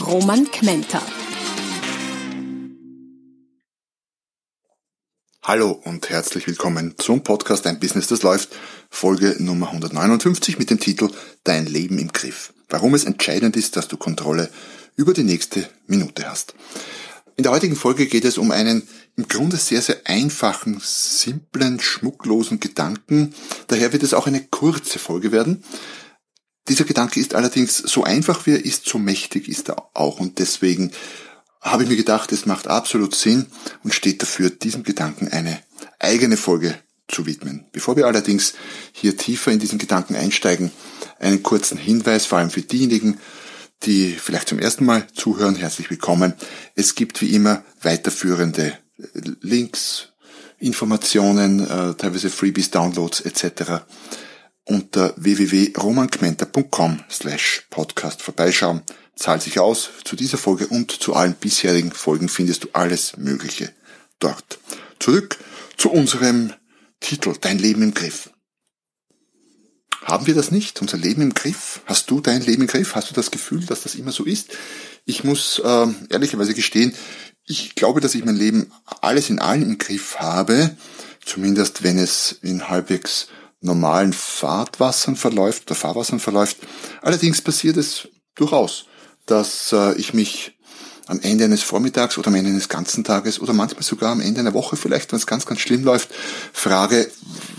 Roman Kmenter. Hallo und herzlich willkommen zum Podcast Ein Business, das läuft, Folge Nummer 159 mit dem Titel Dein Leben im Griff. Warum es entscheidend ist, dass du Kontrolle über die nächste Minute hast. In der heutigen Folge geht es um einen im Grunde sehr, sehr einfachen, simplen, schmucklosen Gedanken. Daher wird es auch eine kurze Folge werden. Dieser Gedanke ist allerdings so einfach wie er ist, so mächtig ist er auch. Und deswegen habe ich mir gedacht, es macht absolut Sinn und steht dafür, diesem Gedanken eine eigene Folge zu widmen. Bevor wir allerdings hier tiefer in diesen Gedanken einsteigen, einen kurzen Hinweis, vor allem für diejenigen, die vielleicht zum ersten Mal zuhören, herzlich willkommen. Es gibt wie immer weiterführende Links, Informationen, äh, teilweise Freebies, Downloads etc. unter www.romankmenter.com slash podcast vorbeischauen. Zahlt sich aus. Zu dieser Folge und zu allen bisherigen Folgen findest du alles Mögliche dort. Zurück zu unserem Titel Dein Leben im Griff. Haben wir das nicht? Unser Leben im Griff? Hast du dein Leben im Griff? Hast du das Gefühl, dass das immer so ist? Ich muss äh, ehrlicherweise gestehen, ich glaube, dass ich mein Leben alles in allem im Griff habe, zumindest wenn es in halbwegs normalen Fahrtwassern verläuft oder Fahrwassern verläuft. Allerdings passiert es durchaus, dass äh, ich mich am Ende eines Vormittags oder am Ende eines ganzen Tages oder manchmal sogar am Ende einer Woche vielleicht, wenn es ganz, ganz schlimm läuft, frage,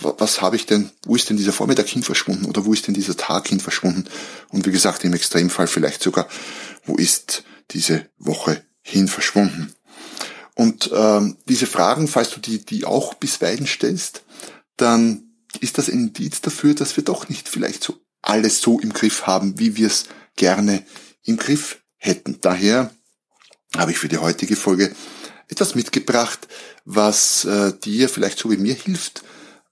was habe ich denn, wo ist denn dieser Vormittag hin verschwunden oder wo ist denn dieser Tag hin verschwunden? Und wie gesagt, im Extremfall vielleicht sogar, wo ist diese Woche hin verschwunden? Und ähm, diese Fragen, falls du die, die auch bisweilen stellst, dann ist das ein Indiz dafür, dass wir doch nicht vielleicht so alles so im Griff haben, wie wir es gerne im Griff hätten. Daher habe ich für die heutige Folge etwas mitgebracht, was äh, dir vielleicht so wie mir hilft,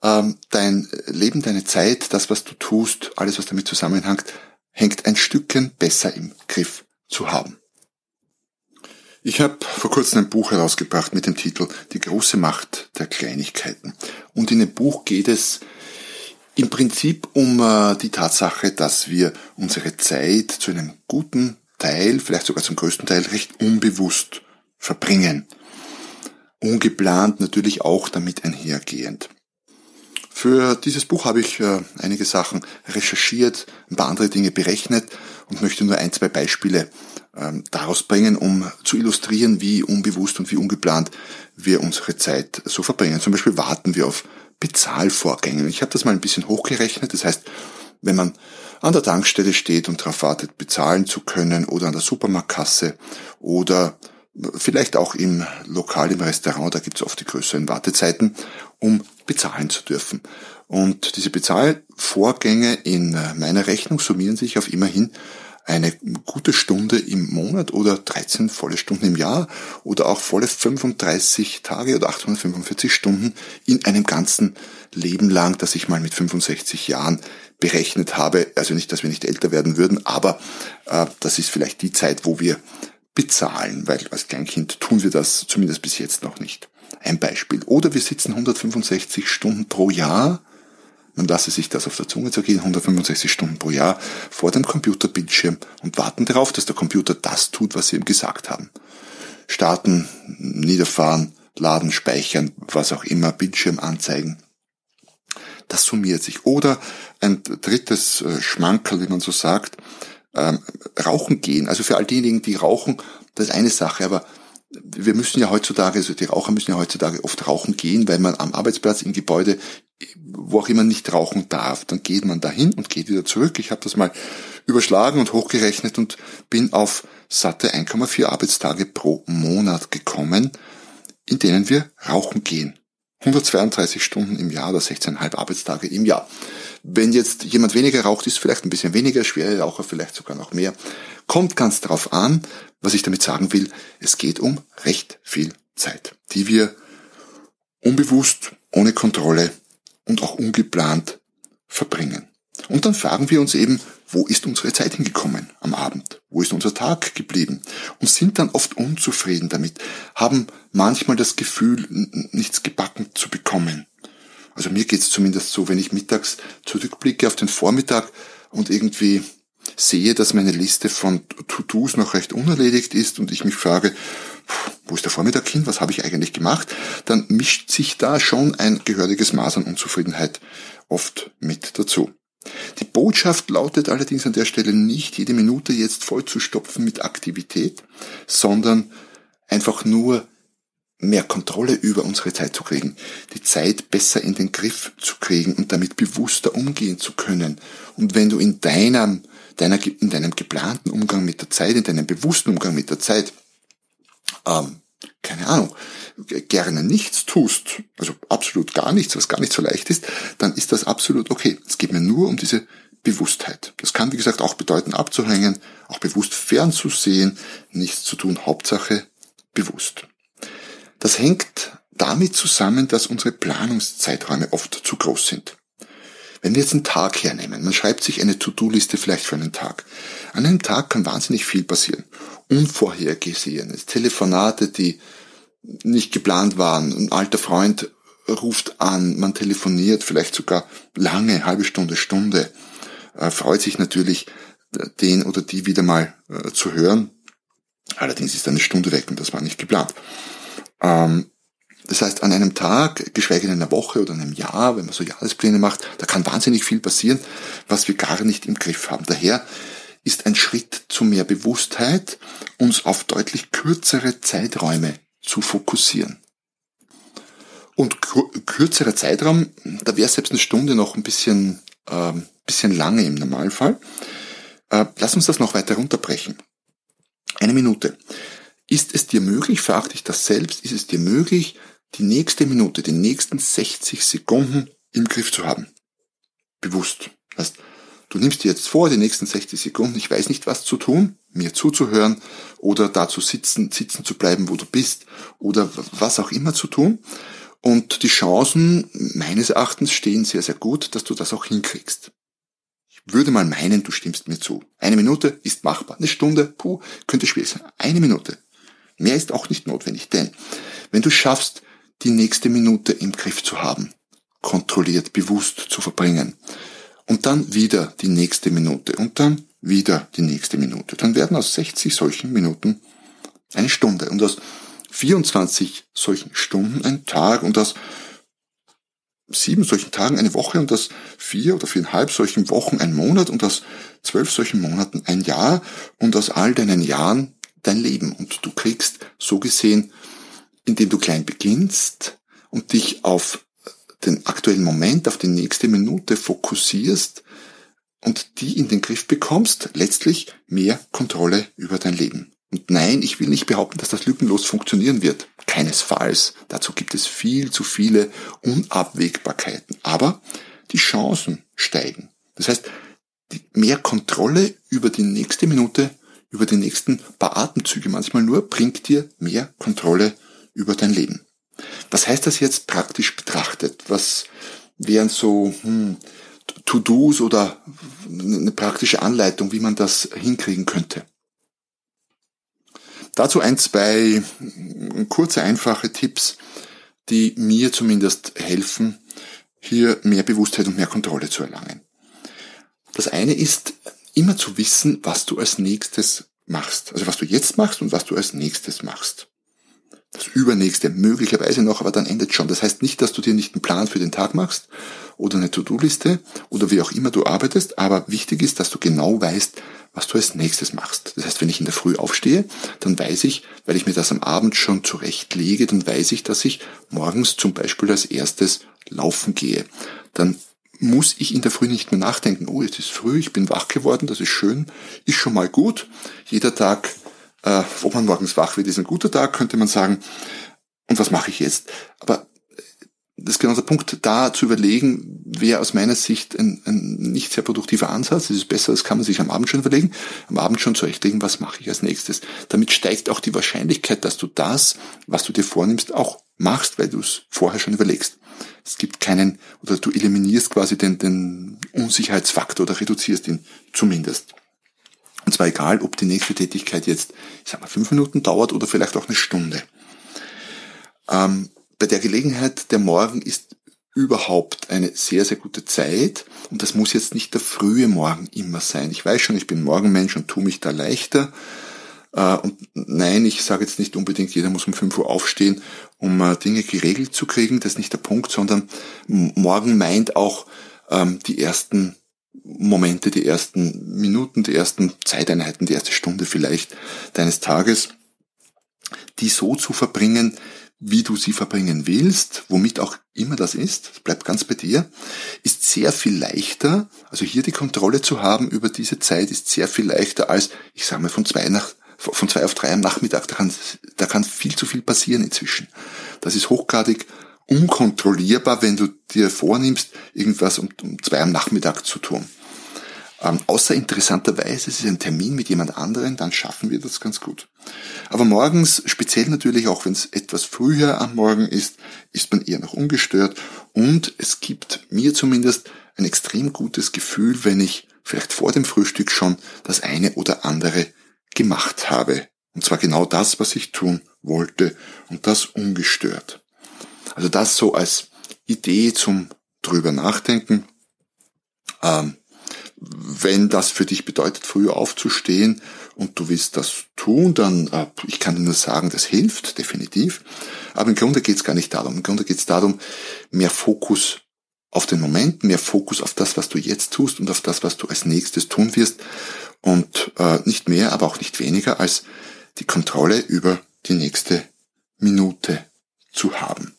ähm, dein Leben, deine Zeit, das, was du tust, alles, was damit zusammenhängt, hängt ein Stückchen besser im Griff zu haben. Ich habe vor kurzem ein Buch herausgebracht mit dem Titel Die große Macht der Kleinigkeiten. Und in dem Buch geht es im Prinzip um äh, die Tatsache, dass wir unsere Zeit zu einem guten Teil, vielleicht sogar zum größten Teil, recht unbewusst verbringen. Ungeplant natürlich auch damit einhergehend. Für dieses Buch habe ich äh, einige Sachen recherchiert, ein paar andere Dinge berechnet und möchte nur ein, zwei Beispiele ähm, daraus bringen, um zu illustrieren, wie unbewusst und wie ungeplant wir unsere Zeit so verbringen. Zum Beispiel warten wir auf Bezahlvorgänge. Ich habe das mal ein bisschen hochgerechnet. Das heißt, wenn man an der Tankstelle steht und darauf wartet, bezahlen zu können oder an der Supermarktkasse oder vielleicht auch im Lokal, im Restaurant, da gibt es oft die größeren Wartezeiten, um bezahlen zu dürfen. Und diese Bezahlvorgänge in meiner Rechnung summieren sich auf immerhin eine gute Stunde im Monat oder 13 volle Stunden im Jahr oder auch volle 35 Tage oder 845 Stunden in einem ganzen Leben lang, das ich mal mit 65 Jahren berechnet habe. Also nicht, dass wir nicht älter werden würden, aber äh, das ist vielleicht die Zeit, wo wir bezahlen, weil als Kleinkind tun wir das zumindest bis jetzt noch nicht. Ein Beispiel. Oder wir sitzen 165 Stunden pro Jahr man lasse sich das auf der Zunge zergehen, 165 Stunden pro Jahr vor dem Computerbildschirm und warten darauf, dass der Computer das tut, was sie ihm gesagt haben. Starten, niederfahren, laden, speichern, was auch immer, Bildschirm anzeigen. Das summiert sich. Oder ein drittes äh, Schmankerl, wie man so sagt, ähm, rauchen gehen. Also für all diejenigen, die rauchen, das ist eine Sache, aber wir müssen ja heutzutage, also die Raucher müssen ja heutzutage oft rauchen gehen, weil man am Arbeitsplatz, im Gebäude, wo auch immer nicht rauchen darf. Dann geht man dahin und geht wieder zurück. Ich habe das mal überschlagen und hochgerechnet und bin auf satte 1,4 Arbeitstage pro Monat gekommen, in denen wir rauchen gehen. 132 Stunden im Jahr oder 16,5 Arbeitstage im Jahr. Wenn jetzt jemand weniger raucht, ist vielleicht ein bisschen weniger, schwere Raucher vielleicht sogar noch mehr. Kommt ganz drauf an, was ich damit sagen will. Es geht um recht viel Zeit, die wir unbewusst, ohne Kontrolle und auch ungeplant verbringen. Und dann fragen wir uns eben, wo ist unsere Zeit hingekommen am Abend? Wo ist unser Tag geblieben? Und sind dann oft unzufrieden damit, haben manchmal das Gefühl, nichts gebacken zu bekommen. Also mir geht's zumindest so, wenn ich mittags zurückblicke auf den Vormittag und irgendwie sehe, dass meine Liste von To-Dos noch recht unerledigt ist und ich mich frage, wo ist der Vormittag hin, was habe ich eigentlich gemacht, dann mischt sich da schon ein gehöriges Maß an Unzufriedenheit oft mit dazu. Die Botschaft lautet allerdings an der Stelle nicht, jede Minute jetzt voll zu stopfen mit Aktivität, sondern einfach nur mehr Kontrolle über unsere Zeit zu kriegen, die Zeit besser in den Griff zu kriegen und damit bewusster umgehen zu können. Und wenn du in deinem, deiner, in deinem geplanten Umgang mit der Zeit, in deinem bewussten Umgang mit der Zeit, ähm, keine Ahnung, gerne nichts tust, also absolut gar nichts, was gar nicht so leicht ist, dann ist das absolut okay. Es geht mir nur um diese Bewusstheit. Das kann, wie gesagt, auch bedeuten, abzuhängen, auch bewusst fernzusehen, nichts zu tun, Hauptsache bewusst. Das hängt damit zusammen, dass unsere Planungszeiträume oft zu groß sind. Wenn wir jetzt einen Tag hernehmen, man schreibt sich eine To-Do-Liste vielleicht für einen Tag. An einem Tag kann wahnsinnig viel passieren. Unvorhergesehenes, Telefonate, die nicht geplant waren. Ein alter Freund ruft an, man telefoniert vielleicht sogar lange, halbe Stunde, Stunde, äh, freut sich natürlich, äh, den oder die wieder mal äh, zu hören. Allerdings ist eine Stunde weg und das war nicht geplant. Ähm, das heißt, an einem Tag, geschweige denn einer Woche oder einem Jahr, wenn man so Jahrespläne macht, da kann wahnsinnig viel passieren, was wir gar nicht im Griff haben. Daher ist ein Schritt zu mehr Bewusstheit, uns auf deutlich kürzere Zeiträume zu fokussieren. Und kürzerer Zeitraum, da wäre selbst eine Stunde noch ein bisschen, äh, bisschen lange im Normalfall. Äh, lass uns das noch weiter runterbrechen. Eine Minute. Ist es dir möglich, frag dich das selbst, ist es dir möglich, die nächste Minute, die nächsten 60 Sekunden im Griff zu haben? Bewusst. Das heißt, du nimmst dir jetzt vor, die nächsten 60 Sekunden, ich weiß nicht was zu tun, mir zuzuhören oder da zu sitzen, sitzen zu bleiben, wo du bist oder was auch immer zu tun. Und die Chancen meines Erachtens stehen sehr, sehr gut, dass du das auch hinkriegst. Ich würde mal meinen, du stimmst mir zu. Eine Minute ist machbar. Eine Stunde, puh, könnte schwierig sein. Eine Minute. Mehr ist auch nicht notwendig, denn wenn du schaffst, die nächste Minute im Griff zu haben, kontrolliert, bewusst zu verbringen, und dann wieder die nächste Minute und dann wieder die nächste Minute. Dann werden aus 60 solchen Minuten eine Stunde und aus 24 solchen Stunden ein Tag und aus sieben solchen Tagen eine Woche und aus vier oder viereinhalb solchen Wochen ein Monat und aus zwölf solchen Monaten ein Jahr und aus all deinen Jahren dein Leben. Und du kriegst so gesehen, indem du klein beginnst und dich auf den aktuellen Moment, auf die nächste Minute fokussierst, und die in den Griff bekommst, letztlich mehr Kontrolle über dein Leben. Und nein, ich will nicht behaupten, dass das lückenlos funktionieren wird. Keinesfalls. Dazu gibt es viel zu viele Unabwägbarkeiten. Aber die Chancen steigen. Das heißt, mehr Kontrolle über die nächste Minute, über die nächsten paar Atemzüge manchmal nur, bringt dir mehr Kontrolle über dein Leben. Was heißt das jetzt praktisch betrachtet? Was wären so hm, To-Dos oder eine praktische Anleitung, wie man das hinkriegen könnte. Dazu ein, zwei kurze, einfache Tipps, die mir zumindest helfen, hier mehr Bewusstheit und mehr Kontrolle zu erlangen. Das eine ist, immer zu wissen, was du als nächstes machst. Also was du jetzt machst und was du als nächstes machst das übernächste möglicherweise noch, aber dann endet schon. Das heißt nicht, dass du dir nicht einen Plan für den Tag machst oder eine To-Do-Liste oder wie auch immer du arbeitest, aber wichtig ist, dass du genau weißt, was du als nächstes machst. Das heißt, wenn ich in der Früh aufstehe, dann weiß ich, weil ich mir das am Abend schon zurechtlege, dann weiß ich, dass ich morgens zum Beispiel als erstes laufen gehe. Dann muss ich in der Früh nicht mehr nachdenken, oh, jetzt ist früh, ich bin wach geworden, das ist schön, ist schon mal gut. Jeder Tag äh, ob man morgens wach wird, ist ein guter Tag, könnte man sagen. Und was mache ich jetzt? Aber das ist genau der Punkt, da zu überlegen, wäre aus meiner Sicht ein, ein nicht sehr produktiver Ansatz. Das ist besser, das kann man sich am Abend schon überlegen, am Abend schon zurechtlegen, was mache ich als nächstes. Damit steigt auch die Wahrscheinlichkeit, dass du das, was du dir vornimmst, auch machst, weil du es vorher schon überlegst. Es gibt keinen, oder du eliminierst quasi den, den Unsicherheitsfaktor oder reduzierst ihn zumindest. Und zwar egal, ob die nächste Tätigkeit jetzt, ich sag mal, fünf Minuten dauert oder vielleicht auch eine Stunde. Ähm, bei der Gelegenheit, der Morgen ist überhaupt eine sehr, sehr gute Zeit. Und das muss jetzt nicht der frühe Morgen immer sein. Ich weiß schon, ich bin Morgenmensch und tue mich da leichter. Äh, und nein, ich sage jetzt nicht unbedingt, jeder muss um 5 Uhr aufstehen, um äh, Dinge geregelt zu kriegen. Das ist nicht der Punkt, sondern morgen meint auch ähm, die ersten Momente, die ersten Minuten, die ersten Zeiteinheiten, die erste Stunde vielleicht deines Tages, die so zu verbringen, wie du sie verbringen willst, womit auch immer das ist, bleibt ganz bei dir, ist sehr viel leichter, also hier die Kontrolle zu haben über diese Zeit ist sehr viel leichter als, ich sage mal, von zwei nach, von zwei auf drei am Nachmittag, da kann, da kann viel zu viel passieren inzwischen. Das ist hochgradig unkontrollierbar, wenn du dir vornimmst, irgendwas um, um zwei am Nachmittag zu tun. Ähm, außer interessanterweise, es ist ein Termin mit jemand anderen, dann schaffen wir das ganz gut. Aber morgens, speziell natürlich auch wenn es etwas früher am Morgen ist, ist man eher noch ungestört und es gibt mir zumindest ein extrem gutes Gefühl, wenn ich vielleicht vor dem Frühstück schon das eine oder andere gemacht habe. Und zwar genau das, was ich tun wollte und das ungestört. Also das so als Idee zum drüber nachdenken. Ähm, wenn das für dich bedeutet, früher aufzustehen und du willst das tun, dann, äh, ich kann dir nur sagen, das hilft, definitiv. Aber im Grunde geht es gar nicht darum. Im Grunde geht es darum, mehr Fokus auf den Moment, mehr Fokus auf das, was du jetzt tust und auf das, was du als nächstes tun wirst. Und äh, nicht mehr, aber auch nicht weniger als die Kontrolle über die nächste Minute zu haben.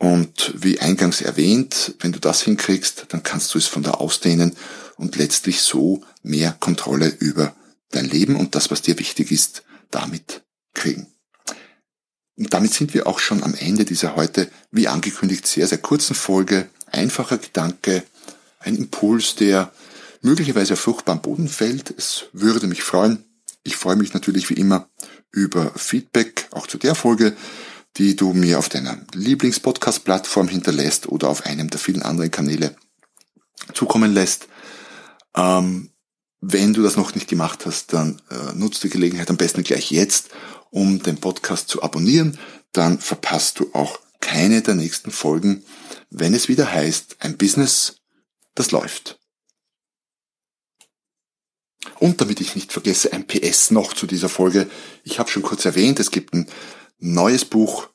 Und wie eingangs erwähnt, wenn du das hinkriegst, dann kannst du es von da ausdehnen und letztlich so mehr Kontrolle über dein Leben und das, was dir wichtig ist, damit kriegen. Und damit sind wir auch schon am Ende dieser heute, wie angekündigt, sehr, sehr kurzen Folge. Einfacher Gedanke, ein Impuls, der möglicherweise auf fruchtbaren Boden fällt. Es würde mich freuen. Ich freue mich natürlich wie immer über Feedback, auch zu der Folge die du mir auf deiner Lieblingspodcast-Plattform hinterlässt oder auf einem der vielen anderen Kanäle zukommen lässt. Ähm, wenn du das noch nicht gemacht hast, dann äh, nutzt die Gelegenheit am besten gleich jetzt, um den Podcast zu abonnieren. Dann verpasst du auch keine der nächsten Folgen, wenn es wieder heißt, ein Business, das läuft. Und damit ich nicht vergesse, ein PS noch zu dieser Folge. Ich habe schon kurz erwähnt, es gibt ein neues Buch,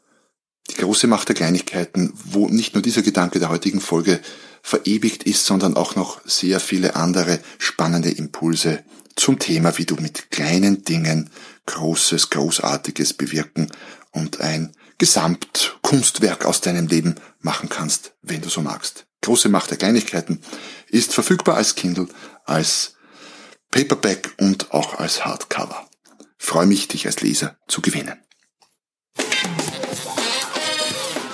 Die große Macht der Kleinigkeiten, wo nicht nur dieser Gedanke der heutigen Folge verewigt ist, sondern auch noch sehr viele andere spannende Impulse zum Thema, wie du mit kleinen Dingen Großes, Großartiges bewirken und ein Gesamtkunstwerk aus deinem Leben machen kannst, wenn du so magst. Große Macht der Kleinigkeiten ist verfügbar als Kindle, als Paperback und auch als Hardcover. freue mich, dich als Leser zu gewinnen.